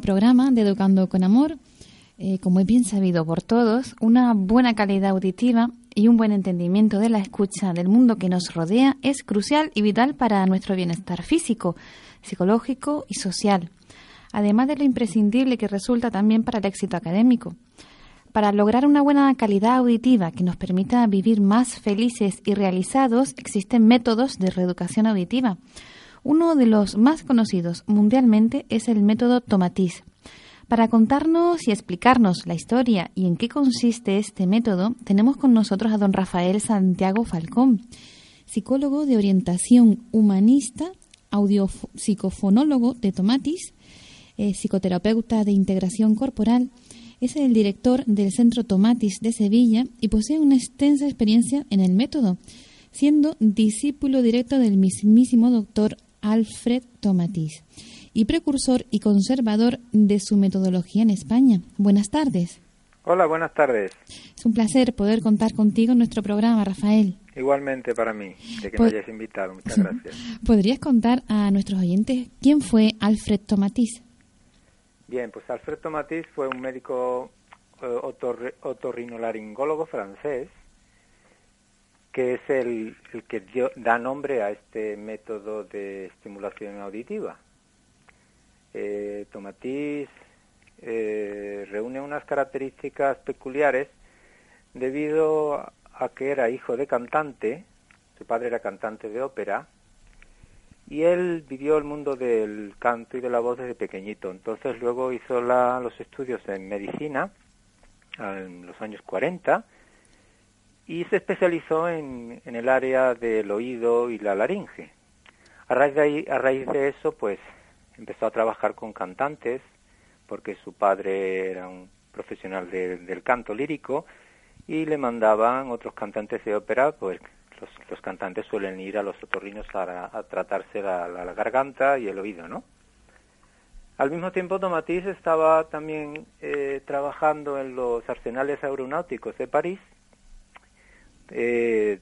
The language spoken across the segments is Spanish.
Programa de Educando con Amor. Eh, como es bien sabido por todos, una buena calidad auditiva y un buen entendimiento de la escucha del mundo que nos rodea es crucial y vital para nuestro bienestar físico, psicológico y social, además de lo imprescindible que resulta también para el éxito académico. Para lograr una buena calidad auditiva que nos permita vivir más felices y realizados, existen métodos de reeducación auditiva uno de los más conocidos mundialmente es el método Tomatis. Para contarnos y explicarnos la historia y en qué consiste este método, tenemos con nosotros a don Rafael Santiago Falcón, psicólogo de orientación humanista, audiopsicofonólogo de Tomatis, eh, psicoterapeuta de integración corporal, es el director del Centro Tomatis de Sevilla y posee una extensa experiencia en el método, siendo discípulo directo del mismísimo doctor Alfred Tomatis y precursor y conservador de su metodología en España. Buenas tardes. Hola, buenas tardes. Es un placer poder contar contigo en nuestro programa, Rafael. Igualmente para mí, de que me hayas invitado. Muchas gracias. ¿Podrías contar a nuestros oyentes quién fue Alfred Tomatis? Bien, pues Alfred Tomatis fue un médico eh, otorrinolaringólogo francés que es el, que da nombre a este método de estimulación auditiva. Eh, Tomatis eh, reúne unas características peculiares debido a que era hijo de cantante, su padre era cantante de ópera, y él vivió el mundo del canto y de la voz desde pequeñito. Entonces luego hizo los estudios en medicina en los años 40 y se especializó en, el área del oído y la laringe. A raíz, de eso, pues empezó a trabajar con cantantes, porque su padre era un profesional del canto lírico, y le mandaban otros cantantes de ópera, pues los, cantantes suelen ir a los otorrinos a, tratarse la, garganta y el oído, ¿no? Al mismo tiempo, Tomatis estaba también eh, trabajando en los arsenales aeronáuticos de París eh,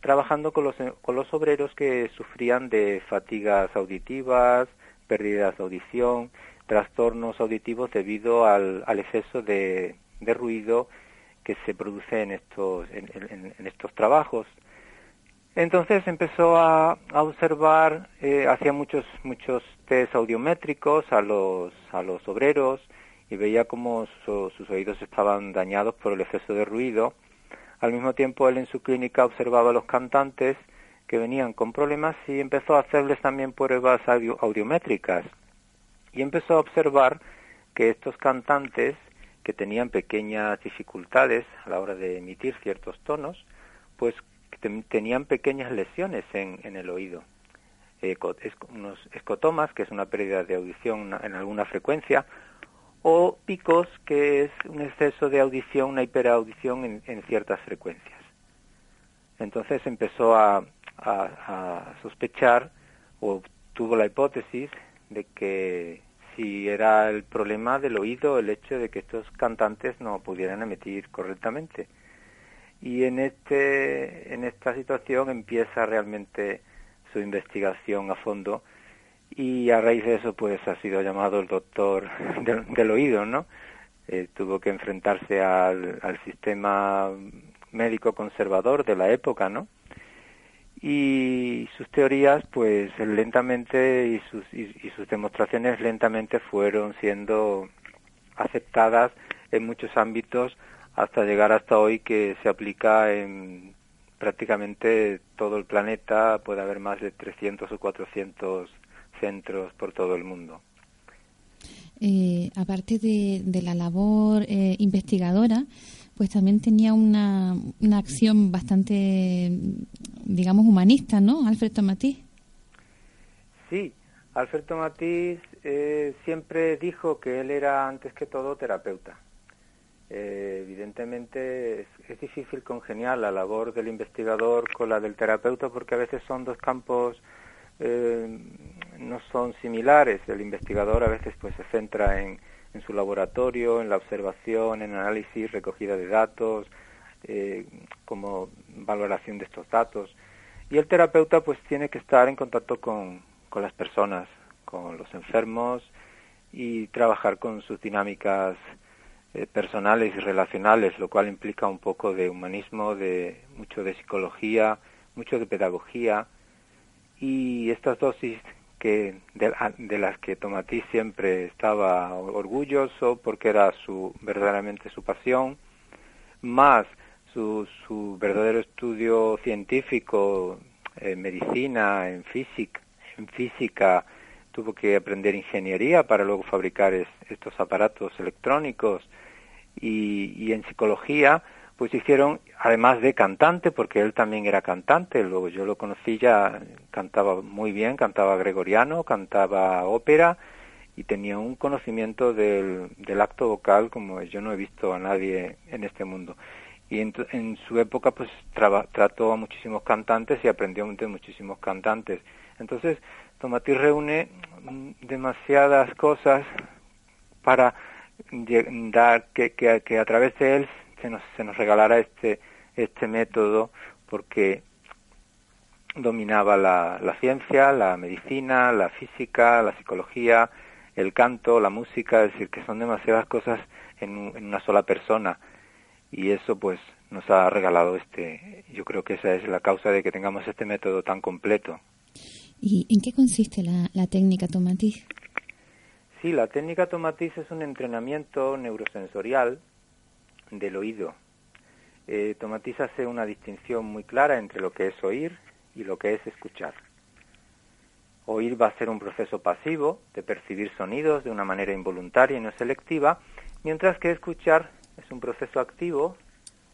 trabajando con los, con los obreros que sufrían de fatigas auditivas, pérdidas de audición, trastornos auditivos debido al, al exceso de, de, ruido que se produce en estos, en, estos trabajos. Entonces empezó a, a observar, eh, hacía muchos, muchos test audiométricos a los, a los obreros y veía cómo sus oídos estaban dañados por el exceso de ruido al mismo tiempo, él en su clínica observaba a los cantantes que venían con problemas y empezó a hacerles también pruebas audiométricas. Y empezó a observar que estos cantantes que tenían pequeñas dificultades a la hora de emitir ciertos tonos, pues tenían pequeñas lesiones en, el oído. unos escotomas, que es una pérdida de audición en alguna frecuencia, o picos, que es un exceso de audición, una hiperaudición en, ciertas frecuencias. Entonces empezó a, sospechar o tuvo la hipótesis de que si era el problema del oído el hecho de que estos cantantes no pudieran emitir correctamente. Y en, este, en esta situación empieza realmente su investigación a fondo y a raíz de eso pues ha sido llamado el doctor del, oído, ¿no? Eh, tuvo que enfrentarse al, sistema médico conservador de la época, ¿no? Y sus teorías, pues lentamente y sus, y sus demostraciones lentamente fueron siendo aceptadas en muchos ámbitos hasta llegar hasta hoy que se aplica en prácticamente todo el planeta, puede haber más de 300 o 400 centros por todo el mundo. Eh, aparte de, la labor eh, investigadora, pues también tenía una, una acción bastante, digamos, humanista, ¿no? Alfred Tomatís. Sí, Alfred Tomatís eh, siempre dijo que él era antes que todo terapeuta. Eh, evidentemente es, difícil congeniar la labor del investigador con la del terapeuta porque a veces son dos campos eh, no son similares. El investigador a veces pues se centra en, en su laboratorio, en la observación, en análisis, recogida de datos, como valoración de estos datos. Y el terapeuta pues tiene que estar en contacto con, con las personas, con los enfermos y trabajar con sus dinámicas eh, personales y relacionales, lo cual implica un poco de humanismo, de mucho de psicología, mucho de pedagogía y estas dosis que de, las que Tomatí siempre estaba orgulloso porque era su verdaderamente su pasión, más su, su verdadero estudio científico en medicina, en física, en física tuvo que aprender ingeniería para luego fabricar estos aparatos electrónicos y, en psicología pues hicieron además de cantante porque él también era cantante luego yo lo conocí ya cantaba muy bien cantaba gregoriano cantaba ópera y tenía un conocimiento del, del acto vocal como yo no he visto a nadie en este mundo. Y en, su época pues trató a muchísimos cantantes y aprendió de muchísimos cantantes. Entonces Tomatí reúne demasiadas cosas para dar que, que, a través de él se nos, se nos regalara este, este método porque dominaba la, la ciencia, la medicina, la física, la psicología, el canto, la música, es decir, que son demasiadas cosas en, en, una sola persona. Y eso pues nos ha regalado este, yo creo que esa es la causa de que tengamos este método tan completo. ¿Y en qué consiste la, técnica Tomatis? Sí, la técnica Tomatis es un entrenamiento neurosensorial del oído. Eh, hace una distinción muy clara entre lo que es oír y lo que es escuchar. Oír va a ser un proceso pasivo de percibir sonidos de una manera involuntaria y no selectiva, mientras que escuchar es un proceso activo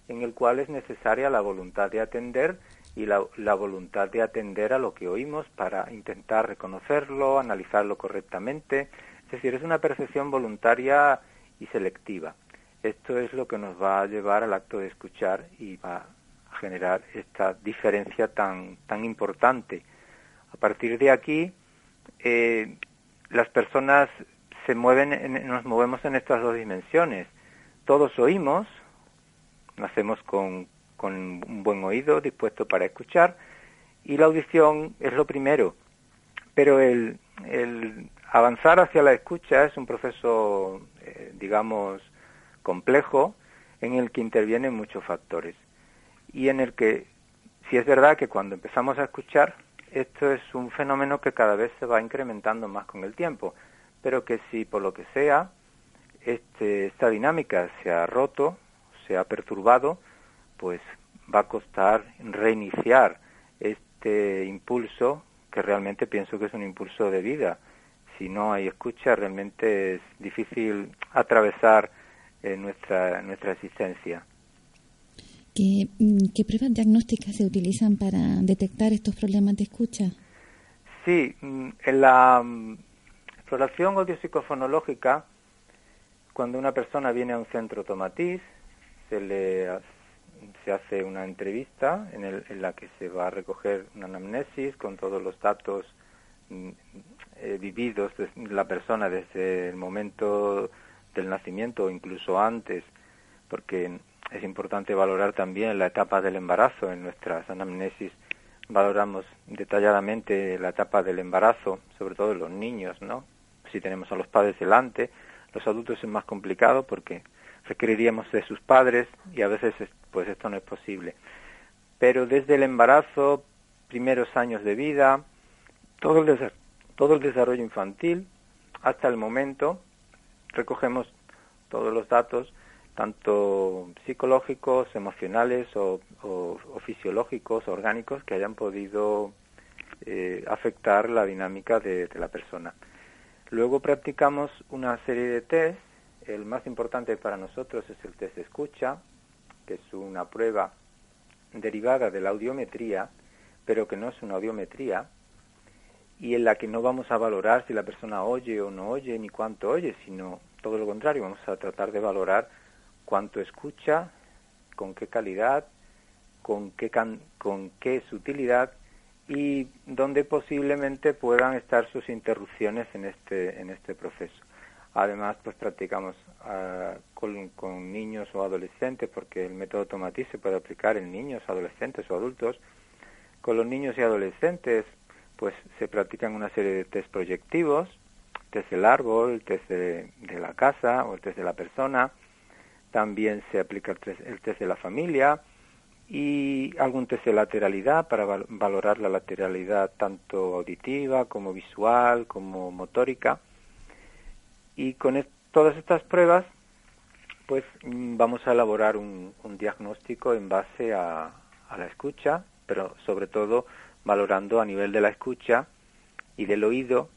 en el cual es necesaria la voluntad de atender y la, voluntad de atender a lo que oímos para intentar reconocerlo, analizarlo correctamente. Es decir, es una percepción voluntaria y selectiva. Esto es lo que nos va a llevar al acto de escuchar y va a generar esta diferencia tan, tan importante. A partir de aquí, eh, las personas se mueven, nos movemos en estas dos dimensiones. Todos oímos, nacemos con, con un buen oído dispuesto para escuchar y la audición es lo primero. Pero el, el avanzar hacia la escucha es un proceso, eh, digamos, complejo en el que intervienen muchos factores y en el que, si es verdad que cuando empezamos a escuchar, esto es un fenómeno que cada vez se va incrementando más con el tiempo, pero que si por lo que sea este, esta dinámica se ha roto, se ha perturbado, pues va a costar reiniciar este impulso que realmente pienso que es un impulso de vida. Si no hay escucha, realmente es difícil atravesar eh, nuestra, nuestra existencia. ¿Qué, mm, ¿Qué, pruebas diagnósticas se utilizan para detectar estos problemas de escucha? Sí, mm, en la mm, exploración audiopsicofonológica, cuando una persona viene a un centro tomatiz, se le se hace una entrevista en, el, en, la que se va a recoger una anamnesis con todos los datos eh, vividos de la persona desde el momento del nacimiento incluso antes, porque es importante valorar también la etapa del embarazo. En nuestras anamnesis valoramos detalladamente la etapa del embarazo, sobre todo en los niños, ¿no? Si tenemos a los padres delante, los adultos es más complicado porque requeriríamos de sus padres y a veces pues esto no es posible. Pero desde el embarazo, primeros años de vida, todo el, todo el desarrollo infantil, hasta el momento, recogemos todos los datos, tanto psicológicos, emocionales o, fisiológicos, orgánicos, que hayan podido eh, afectar la dinámica de, de la persona. Luego practicamos una serie de test el más importante para nosotros es el test de escucha, que es una prueba derivada de la audiometría, pero que no es una audiometría. Y en la que no vamos a valorar si la persona oye o no oye ni cuánto oye, sino todo lo contrario, vamos a tratar de valorar cuánto escucha, con qué calidad, con qué, con qué sutilidad y donde posiblemente puedan estar sus interrupciones en este, en este proceso. Además, pues practicamos ah, con, niños o adolescentes, porque el método Tomatis se puede aplicar en niños, adolescentes o adultos. Con los niños y adolescentes, pues se practican una serie de test proyectivos, test del árbol, test de, la casa o el test de la persona. También se aplica el test, el test de la familia y algún test de lateralidad para valorar la lateralidad tanto auditiva como visual como motórica y con todas estas pruebas, pues mm, vamos a elaborar un, diagnóstico en base a, la escucha, pero sobre todo valorando a nivel de la escucha y del oído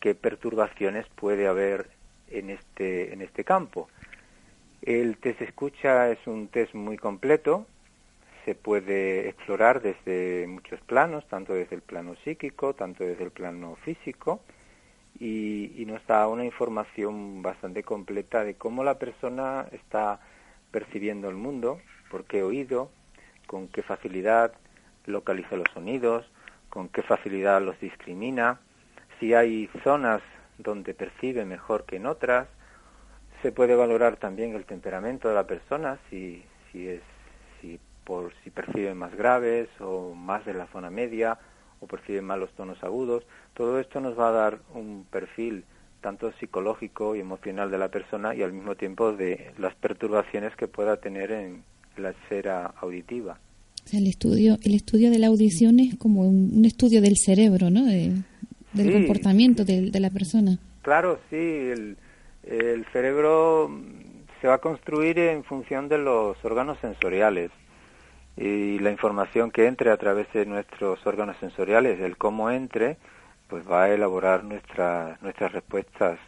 qué perturbaciones puede haber en este, en este campo. El test de escucha es un test muy completo, se puede explorar desde muchos planos, tanto desde el plano psíquico, tanto desde el plano físico, y, nos da una información bastante completa de cómo la persona está percibiendo el mundo, por qué oído, con qué facilidad localiza los sonidos, con qué facilidad los discrimina, si hay zonas donde percibe mejor que en otras. Se puede valorar también el temperamento de la persona, si, si, es, si, por, si percibe más graves o más de la zona media o percibe más los tonos agudos. Todo esto nos va a dar un perfil tanto psicológico y emocional de la persona y al mismo tiempo de las perturbaciones que pueda tener en la esfera auditiva. El estudio, el estudio de la audición es como un, estudio del cerebro, ¿no? del comportamiento de, la persona. Claro, sí. El, el cerebro se va a construir en función de los órganos sensoriales y la información que entre a través de nuestros órganos sensoriales, el cómo entre, pues va a elaborar nuestra, nuestras respuestas.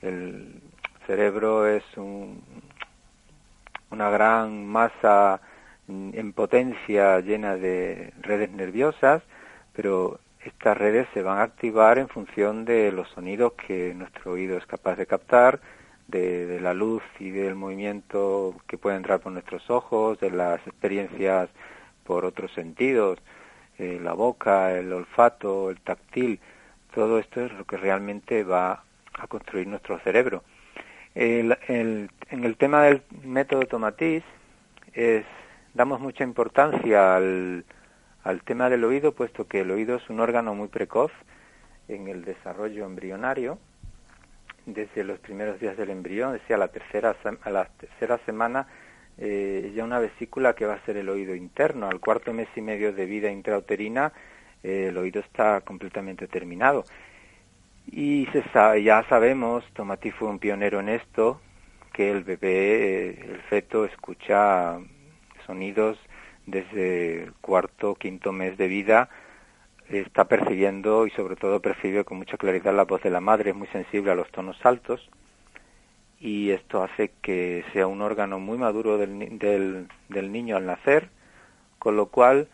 El cerebro es una gran masa en potencia llena de redes nerviosas, pero estas redes se van a activar en función de los sonidos que nuestro oído es capaz de captar, de, la luz y del movimiento que puede entrar por nuestros ojos, de las experiencias por otros sentidos, eh, la boca, el olfato, el táctil, todo esto es lo que realmente va a construir nuestro cerebro. en el tema del método Tomatis, es, damos mucha importancia al, al tema del oído, puesto que el oído es un órgano muy precoz en el desarrollo embrionario. Desde los primeros días del embrión, decía la tercera, a la tercera semana, eh, ya una vesícula que va a ser el oído interno. Al cuarto mes y medio de vida intrauterina, eh, el oído está completamente terminado. Y se ya sabemos, Tomati fue un pionero en esto, que el bebé, eh, el feto, escucha sonidos desde cuarto, quinto mes de vida, está percibiendo y sobre todo percibe con mucha claridad la voz de la madre, es muy sensible a los tonos altos y esto hace que sea un órgano muy maduro del, del, del niño al nacer, con lo cual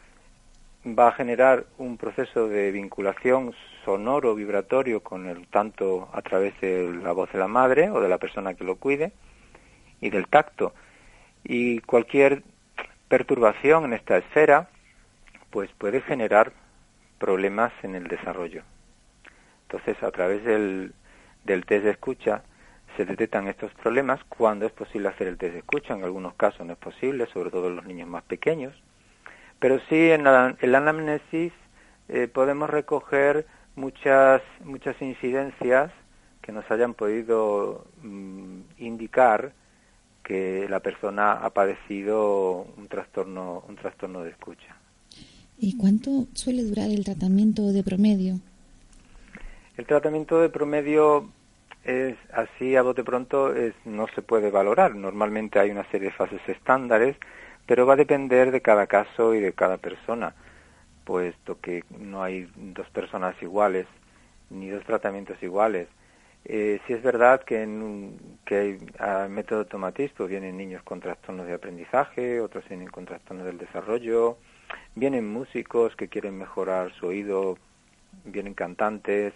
va a generar un proceso de vinculación sonoro, vibratorio con el tanto a través de la voz de la madre o de la persona que lo cuide y del tacto. Y cualquier perturbación en esta esfera pues puede generar problemas en el desarrollo. Entonces, a través del, del test de escucha se detectan estos problemas cuando es posible hacer el test de escucha. En algunos casos no es posible, sobre todo en los niños más pequeños. Pero sí en la, anamnesis eh, podemos recoger muchas, muchas incidencias que nos hayan podido mm, indicar que la persona ha padecido un trastorno, un trastorno de escucha. ¿Y cuánto suele durar el tratamiento de promedio? El tratamiento de promedio es así a bote pronto es, no se puede valorar. Normalmente hay una serie de fases estándares pero va a depender de cada caso y de cada persona, puesto que no hay dos personas iguales ni dos tratamientos iguales. Eh, si es verdad que, en, que hay, método tomatista vienen niños con trastornos de aprendizaje, otros vienen con trastornos del desarrollo, vienen músicos que quieren mejorar su oído vienen cantantes,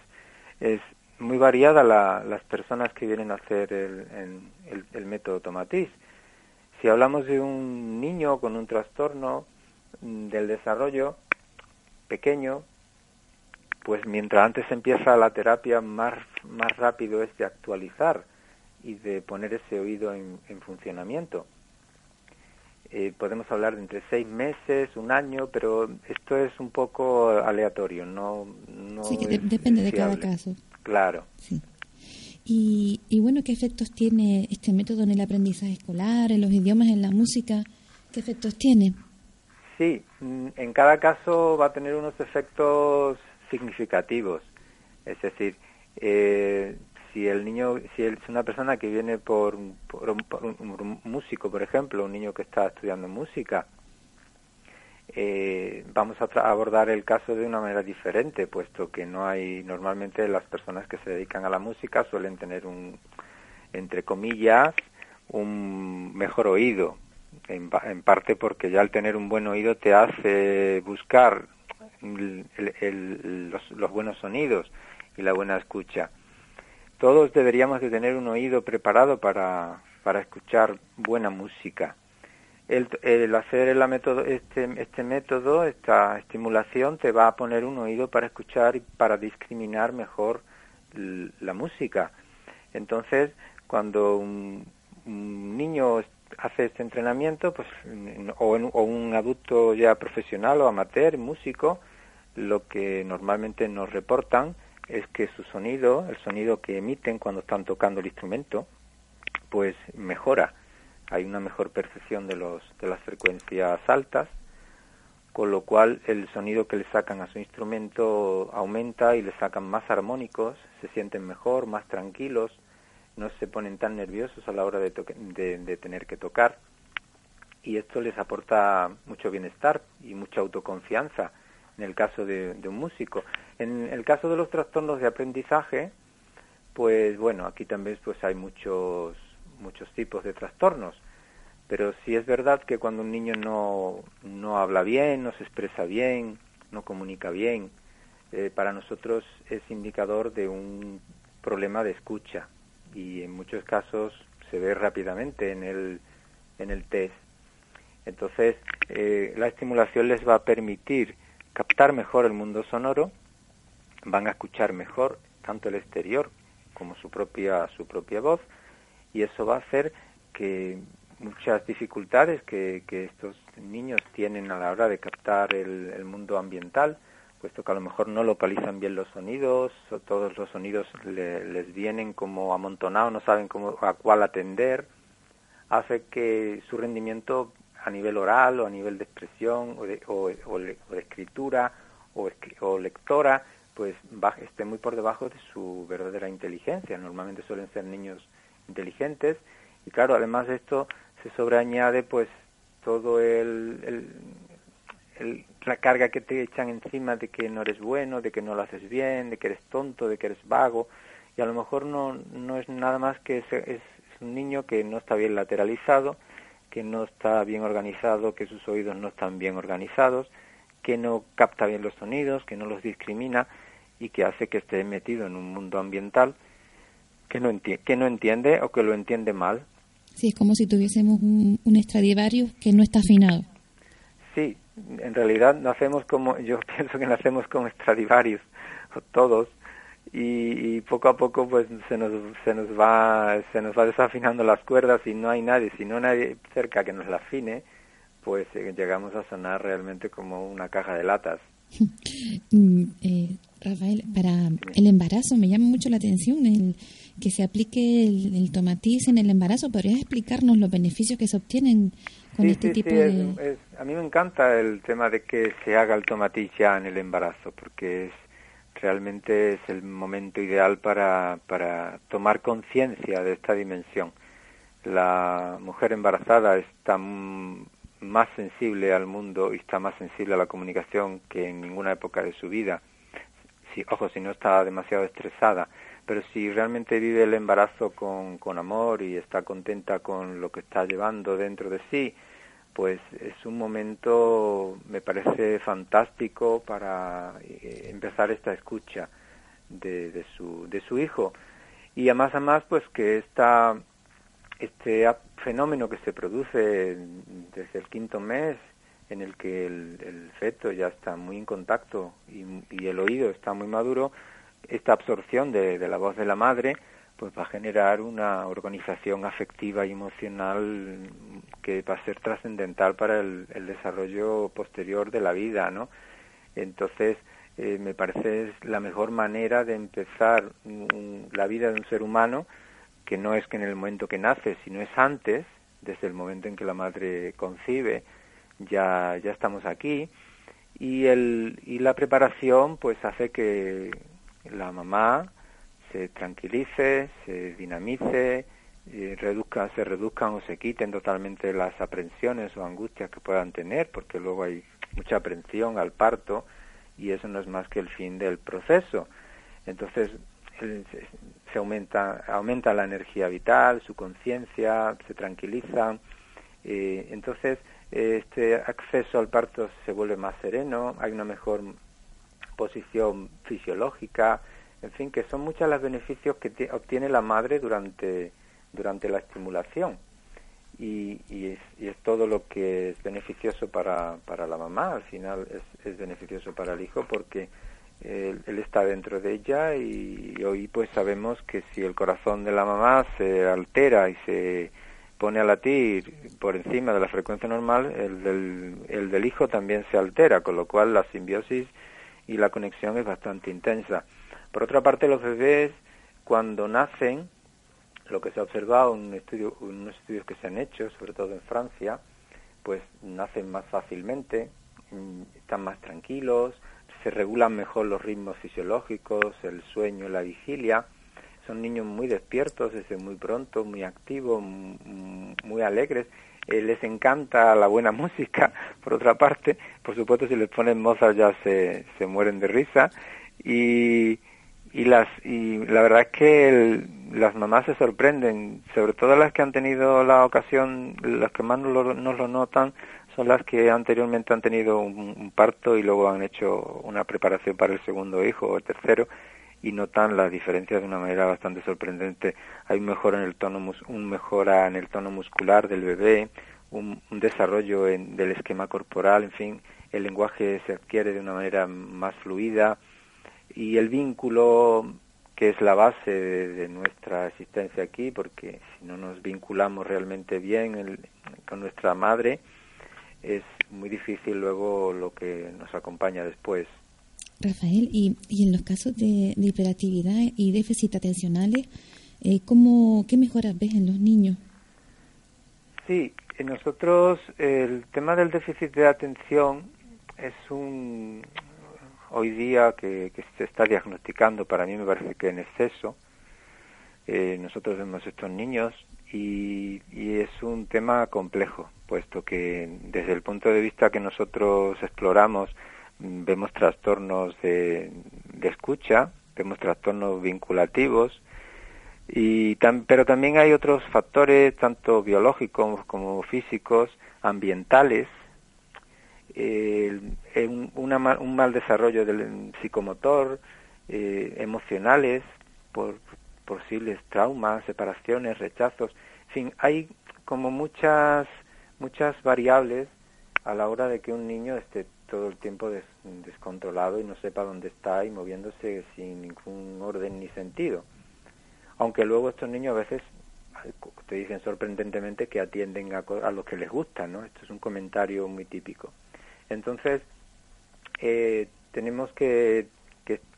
es muy variada la, las personas que vienen a hacer el, el, método Tomatis. Si hablamos de un niño con un trastorno mm, del desarrollo pequeño, pues mientras antes empieza la terapia, más, más rápido es de actualizar y de poner ese oído en, funcionamiento. Eh, podemos hablar de entre seis meses, un año, pero esto es un poco aleatorio, no, no sí, que depende de cada caso. Claro. Sí. Y, y bueno, ¿qué efectos tiene este método en el aprendizaje escolar, en los idiomas, en la música? ¿Qué efectos tiene? Sí, mm, en cada caso va a tener unos efectos significativos. Es decir, eh, si el niño, si es una persona que viene por, por, un, músico, por ejemplo, un niño que está estudiando música, eh, vamos a abordar el caso de una manera diferente, puesto que no hay, normalmente las personas que se dedican a la música suelen tener un, entre comillas, un mejor oído, en, en parte porque ya al tener un buen oído te hace buscar los, buenos sonidos y la buena escucha. Todos deberíamos de tener un oído preparado para, para escuchar buena música el, hacer la método, este, este método, esta estimulación, te va a poner un oído para escuchar y para discriminar mejor la música. Entonces, cuando un, niño hace este entrenamiento, pues, o, o, un adulto ya profesional o amateur, músico, lo que normalmente nos reportan es que su sonido, el sonido que emiten cuando están tocando el instrumento, pues mejora. Hay una mejor percepción de, los, de las frecuencias altas, con lo cual el sonido que le sacan a su instrumento aumenta y le sacan más armónicos, se sienten mejor, más tranquilos, no se ponen tan nerviosos a la hora de, de, tener que tocar. Y esto les aporta mucho bienestar y mucha autoconfianza en el caso de, un músico. En el caso de los trastornos de aprendizaje, pues bueno, aquí también pues hay muchos muchos tipos de trastornos, pero sí es verdad que cuando un niño no, no habla bien, no se expresa bien, no comunica bien, eh, para nosotros es indicador de un problema de escucha y en muchos casos se ve rápidamente en el, en el test. Entonces, eh, la estimulación les va a permitir captar mejor el mundo sonoro, van a escuchar mejor tanto el exterior como su propia, su propia voz, y eso va a hacer que muchas dificultades que, que estos niños tienen a la hora de captar el, mundo ambiental, puesto que a lo mejor no localizan bien los sonidos, o todos los sonidos les vienen como amontonados, no saben cómo, a cuál atender, hace que su rendimiento a nivel oral o a nivel de expresión o de, o, de escritura o, o lectora, pues esté muy por debajo de su verdadera inteligencia. Normalmente suelen ser niños inteligentes y claro, además de esto se sobreañade pues todo el, la carga que te echan encima de que no eres bueno, de que no lo haces bien, de que eres tonto, de que eres vago y a lo mejor no, no es nada más que es, es un niño que no está bien lateralizado, que no está bien organizado, que sus oídos no están bien organizados, que no capta bien los sonidos, que no los discrimina y que hace que esté metido en un mundo ambiental que no, que no entiende o que lo entiende mal. Sí, es como si tuviésemos un, un que no está afinado. Sí, en realidad nacemos como, yo pienso que nacemos como Stradivarius, todos, y, y, poco a poco pues se nos, se nos va se nos va desafinando las cuerdas y no hay nadie, si no nadie cerca que nos la afine, pues eh, llegamos a sonar realmente como una caja de latas. Mm, eh, Rafael, para el embarazo me llama mucho la atención el que se aplique el, el tomatiz en el embarazo. ¿Podrías explicarnos los beneficios que se obtienen con este tipo de...? a mí me encanta el tema de que se haga el tomatiz ya en el embarazo, porque es realmente es el momento ideal para, para tomar conciencia de esta dimensión. La mujer embarazada está más sensible al mundo y está más sensible a la comunicación que en ninguna época de su vida. Si, ojo, si no está demasiado estresada pero si realmente vive el embarazo con, con amor y está contenta con lo que está llevando dentro de sí, pues es un momento, me parece fantástico para eh, empezar esta escucha de, de, su, de su hijo. Y además, además, pues que esta, este fenómeno que se produce desde el quinto mes, en el que el, feto ya está muy en contacto y, y, el oído está muy maduro, esta absorción de, la voz de la madre, pues va a generar una organización afectiva y emocional que va a ser trascendental para el, desarrollo posterior de la vida, ¿no? Entonces, eh, me parece la mejor manera de empezar la vida de un ser humano, que no es que en el momento que nace, sino es antes, desde el momento en que la madre concibe, ya, ya estamos aquí, y, el, y la preparación pues hace que la mamá, se tranquilice, se dinamice, y reduzca, se reduzcan o se quiten totalmente las aprensiones o angustias que puedan tener, porque luego hay mucha aprensión al parto y eso no es más que el fin del proceso. Entonces se aumenta, aumenta la energía vital, su conciencia, se tranquiliza. Eh, entonces este acceso al parto se vuelve más sereno, hay una mejor posición fisiológica, en fin, que son muchos los beneficios que obtiene la madre durante, durante la estimulación. Y, y, es, todo lo que es beneficioso para, para la mamá, al final es, es beneficioso para el hijo porque él, está dentro de ella y, hoy pues sabemos que si el corazón de la mamá se altera y se pone a latir por encima de la frecuencia normal, el del, el del hijo también se altera, con lo cual la simbiosis y la conexión es bastante intensa. Por otra parte, los bebés cuando nacen, lo que se ha observado en, estudio, en unos estudios que se han hecho, sobre todo en Francia, pues nacen más fácilmente, mm, están más tranquilos, se regulan mejor los ritmos fisiológicos, el sueño, la vigilia. Son niños muy despiertos desde muy pronto, muy activos, muy alegres. Eh, les encanta la buena música, por otra parte. Por supuesto, si les ponen Mozart ya se, se mueren de risa. Y, y las y la verdad es que las mamás se sorprenden sobre todo las que han tenido la ocasión las que más nos lo, lo notan son las que anteriormente han tenido un, parto y luego han hecho una preparación para el segundo hijo o el tercero y notan las diferencias de una manera bastante sorprendente hay un mejor en el tono un mejora en el tono muscular del bebé un, desarrollo en, del esquema corporal en fin el lenguaje se adquiere de una manera más fluida y el vínculo que es la base de, nuestra existencia aquí, porque si no nos vinculamos realmente bien con nuestra madre, es muy difícil luego lo que nos acompaña después. Rafael, y, y en los casos de, hiperactividad y déficit atencionales, eh, ¿cómo, ¿qué mejoras ves en los niños? Sí, nosotros el tema del déficit de atención es un, hoy día que, se está diagnosticando, para mí me parece que en exceso. Eh, nosotros vemos estos niños y, es un tema complejo, puesto que desde el punto de vista que nosotros exploramos vemos trastornos de, escucha, vemos trastornos vinculativos, y pero también hay otros factores, tanto biológicos como físicos, ambientales, un, un, mal desarrollo del psicomotor, eh, emocionales, por posibles traumas, separaciones, rechazos, en fin, hay como muchas muchas variables a la hora de que un niño esté todo el tiempo descontrolado y no sepa dónde está y moviéndose sin ningún orden ni sentido. Aunque luego estos niños a veces te dicen sorprendentemente que atienden a, a lo que les gusta, ¿no? Esto es un comentario muy típico. Entonces, eh, tenemos que,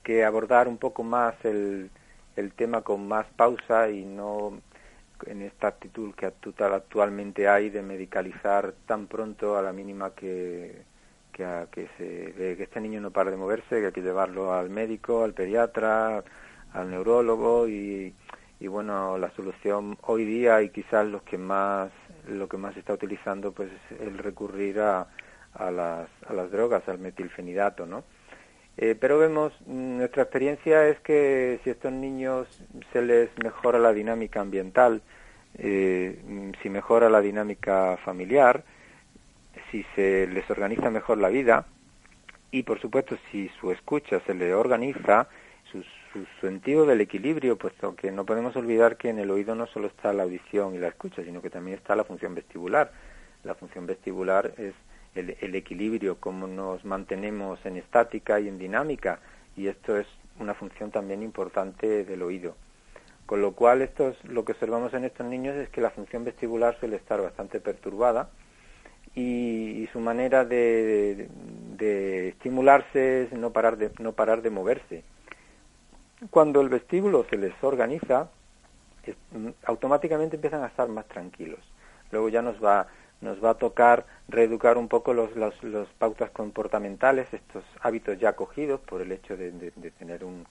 que, abordar un poco más el, el tema con más pausa y no en esta actitud que actualmente hay de medicalizar tan pronto a la mínima que, que, que se que este niño no para de moverse, que hay que llevarlo al médico, al pediatra, al neurólogo y, y bueno, la solución hoy día y quizás los que más lo que más se está utilizando pues es el recurrir a, a las, a las drogas, al metilfenidato, ¿no? Eh, pero vemos, mm, nuestra experiencia es que si a estos niños se les mejora la dinámica ambiental, eh, mm, si mejora la dinámica familiar, si se les organiza mejor la vida y por supuesto si su escucha se le organiza, su, su sentido del equilibrio, puesto que no podemos olvidar que en el oído no solo está la audición y la escucha, sino que también está la función vestibular. La función vestibular es el, el equilibrio, cómo nos mantenemos en estática y en dinámica, y esto es una función también importante del oído. Con lo cual, esto es, lo que observamos en estos niños es que la función vestibular suele estar bastante perturbada y, su manera de, de, estimularse es no parar de, no parar de moverse. Cuando el vestíbulo se les organiza, automáticamente empiezan a estar más tranquilos. Luego ya nos va, nos va a tocar reeducar un poco los, los, los pautas comportamentales, estos hábitos ya cogidos por el hecho de, de tener un,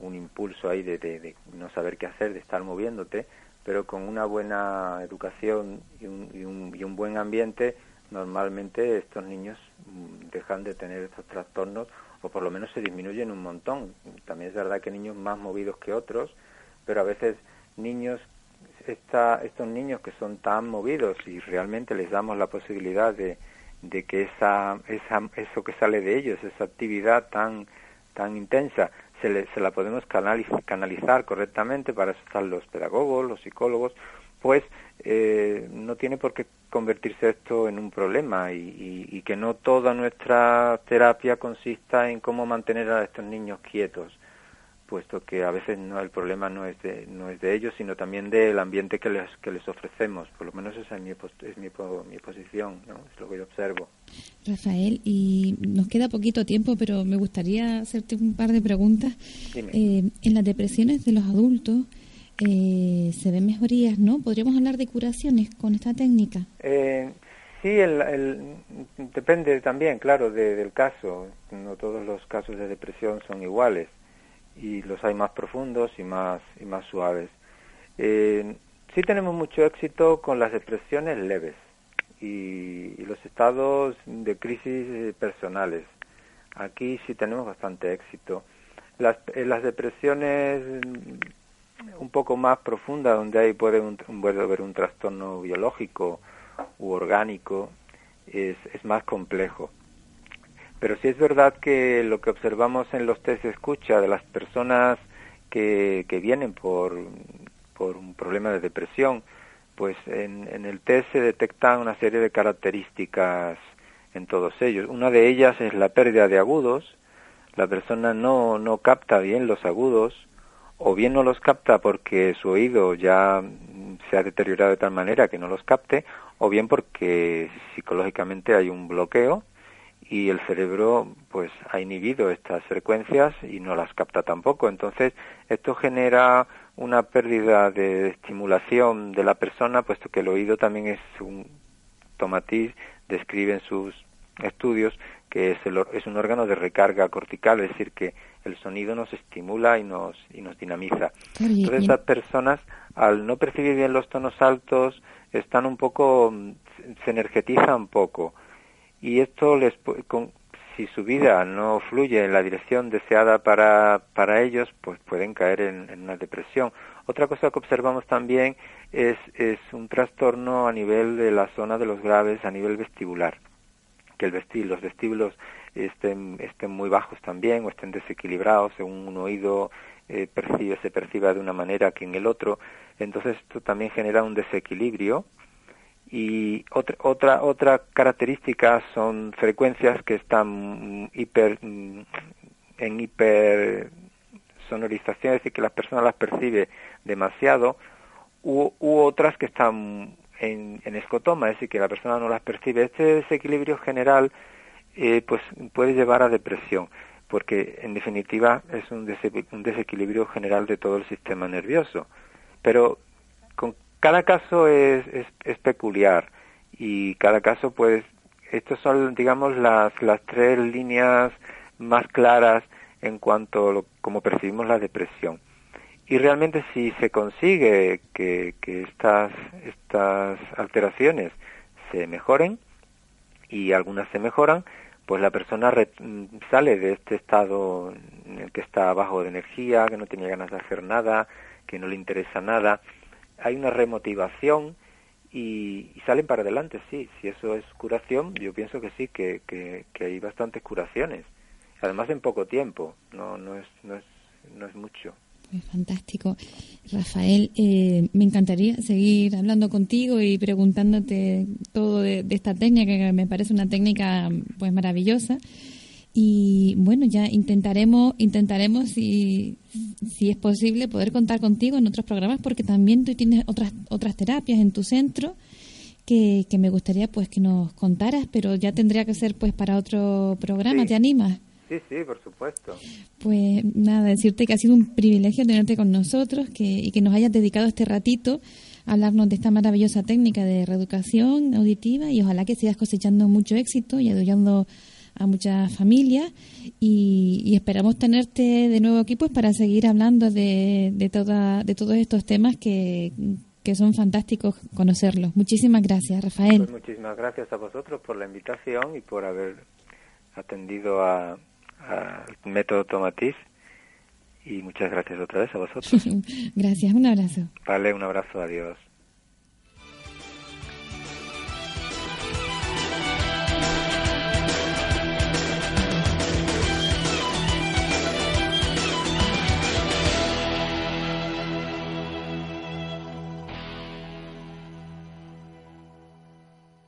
un impulso ahí de, de, no saber qué hacer, de estar moviéndote, pero con una buena educación y un, y un, y un buen ambiente, normalmente estos niños mm, dejan de tener estos trastornos o por lo menos se disminuyen un montón. También es verdad que niños más movidos que otros, pero a veces niños, esta, estos niños que son tan movidos y realmente les damos la posibilidad de, de que esa, esa, eso que sale de ellos, esa actividad tan, tan intensa, se, se la podemos canalizar correctamente, para eso están los pedagogos, los psicólogos, pues eh, no tiene por qué convertirse esto en un problema y, y, que no toda nuestra terapia consista en cómo mantener a estos niños quietos puesto que a veces no el problema no es de no es de ellos sino también del ambiente que les que les ofrecemos. Por lo menos esa es mi es mi, mi posición ¿no? es lo que yo observo. Rafael y nos queda poquito tiempo pero me gustaría hacerte un par de preguntas. Eh, en las depresiones de los adultos eh, se ven mejorías no podríamos hablar de curaciones con esta técnica eh, Sí, el, el, depende también, claro, del caso. No todos los casos de depresión son iguales y los hay más profundos y más, y más suaves. Eh, sí tenemos mucho éxito con las depresiones leves y, los estados de crisis eh, personales. Aquí sí tenemos bastante éxito. Las, las depresiones un poco más profundas, donde hay puede, un, puede haber un trastorno biológico u orgánico, es, es más complejo. Pero sí es verdad que lo que observamos en los test de escucha de las personas que, que vienen por, por un problema de depresión, pues en, en el test se detectan una serie de características en todos ellos. Una de ellas es la pérdida de agudos. La persona no, no capta bien los agudos, o bien no los capta porque su oído ya se ha deteriorado de tal manera que no los capte, o bien porque psicológicamente hay un bloqueo y el cerebro pues ha inhibido estas frecuencias y no las capta tampoco. Entonces, esto genera una pérdida de estimulación de la persona, puesto que el oído también es un tomatiz, describe en sus estudios que es, el, es un órgano de recarga cortical, es decir, que el sonido nos estimula y nos, y nos dinamiza. Entonces, estas personas, al no percibir bien los tonos altos, están un poco, se energetizan un poco y esto les con, si su vida no fluye en la dirección deseada para, para ellos, pues pueden caer en, una depresión. Otra cosa que observamos también es, es un trastorno a nivel de la zona de los graves, a nivel vestibular, que el vestir, los vestíbulos estén, estén muy bajos también o estén desequilibrados, según un oído eh, percibe, se perciba de una manera que en el otro. Entonces esto también genera un desequilibrio y otra otra otra característica son frecuencias que están hiper mm, en hiper sonorización, es decir, que la persona las percibe demasiado, u, otras que están en, escotoma, es decir, que la persona no las percibe. Este desequilibrio general eh, pues puede llevar a depresión, porque en definitiva es un, un desequilibrio general de todo el sistema nervioso. Pero con cada caso es, es, peculiar y cada caso pues estos son digamos las las tres líneas más claras en cuanto a lo, como percibimos la depresión y realmente si se consigue que, que estas estas alteraciones se mejoren y algunas se mejoran pues la persona sale de este estado en el que está bajo de energía que no tenía ganas de hacer nada que no le interesa nada hay una remotivación y, salen para adelante, sí. Si eso es curación, yo pienso que sí, que, que, que hay bastantes curaciones. Además en poco tiempo, no, no, es, no, es, no es mucho. Fantástico. Rafael, eh, me encantaría seguir hablando contigo y preguntándote todo de, de, esta técnica, que me parece una técnica pues maravillosa. Y bueno, ya intentaremos, intentaremos si, si es posible poder contar contigo en otros programas porque también tú tienes otras otras terapias en tu centro que, que me gustaría pues que nos contaras, pero ya tendría que ser pues para otro programa. ¿Te animas? Sí, sí, por supuesto. Pues nada, decirte que ha sido un privilegio tenerte con nosotros que, y que nos hayas dedicado este ratito a hablarnos de esta maravillosa técnica de reeducación auditiva y ojalá que sigas cosechando mucho éxito y ayudando a muchas familias y, esperamos tenerte de nuevo aquí pues para seguir hablando de, de, toda, de todos estos temas que, que son fantásticos conocerlos. Muchísimas gracias, Rafael. Pues muchísimas gracias a vosotros por la invitación y por haber atendido a, al método Tomatis y muchas gracias otra vez a vosotros. gracias, un abrazo. Vale, un abrazo, adiós.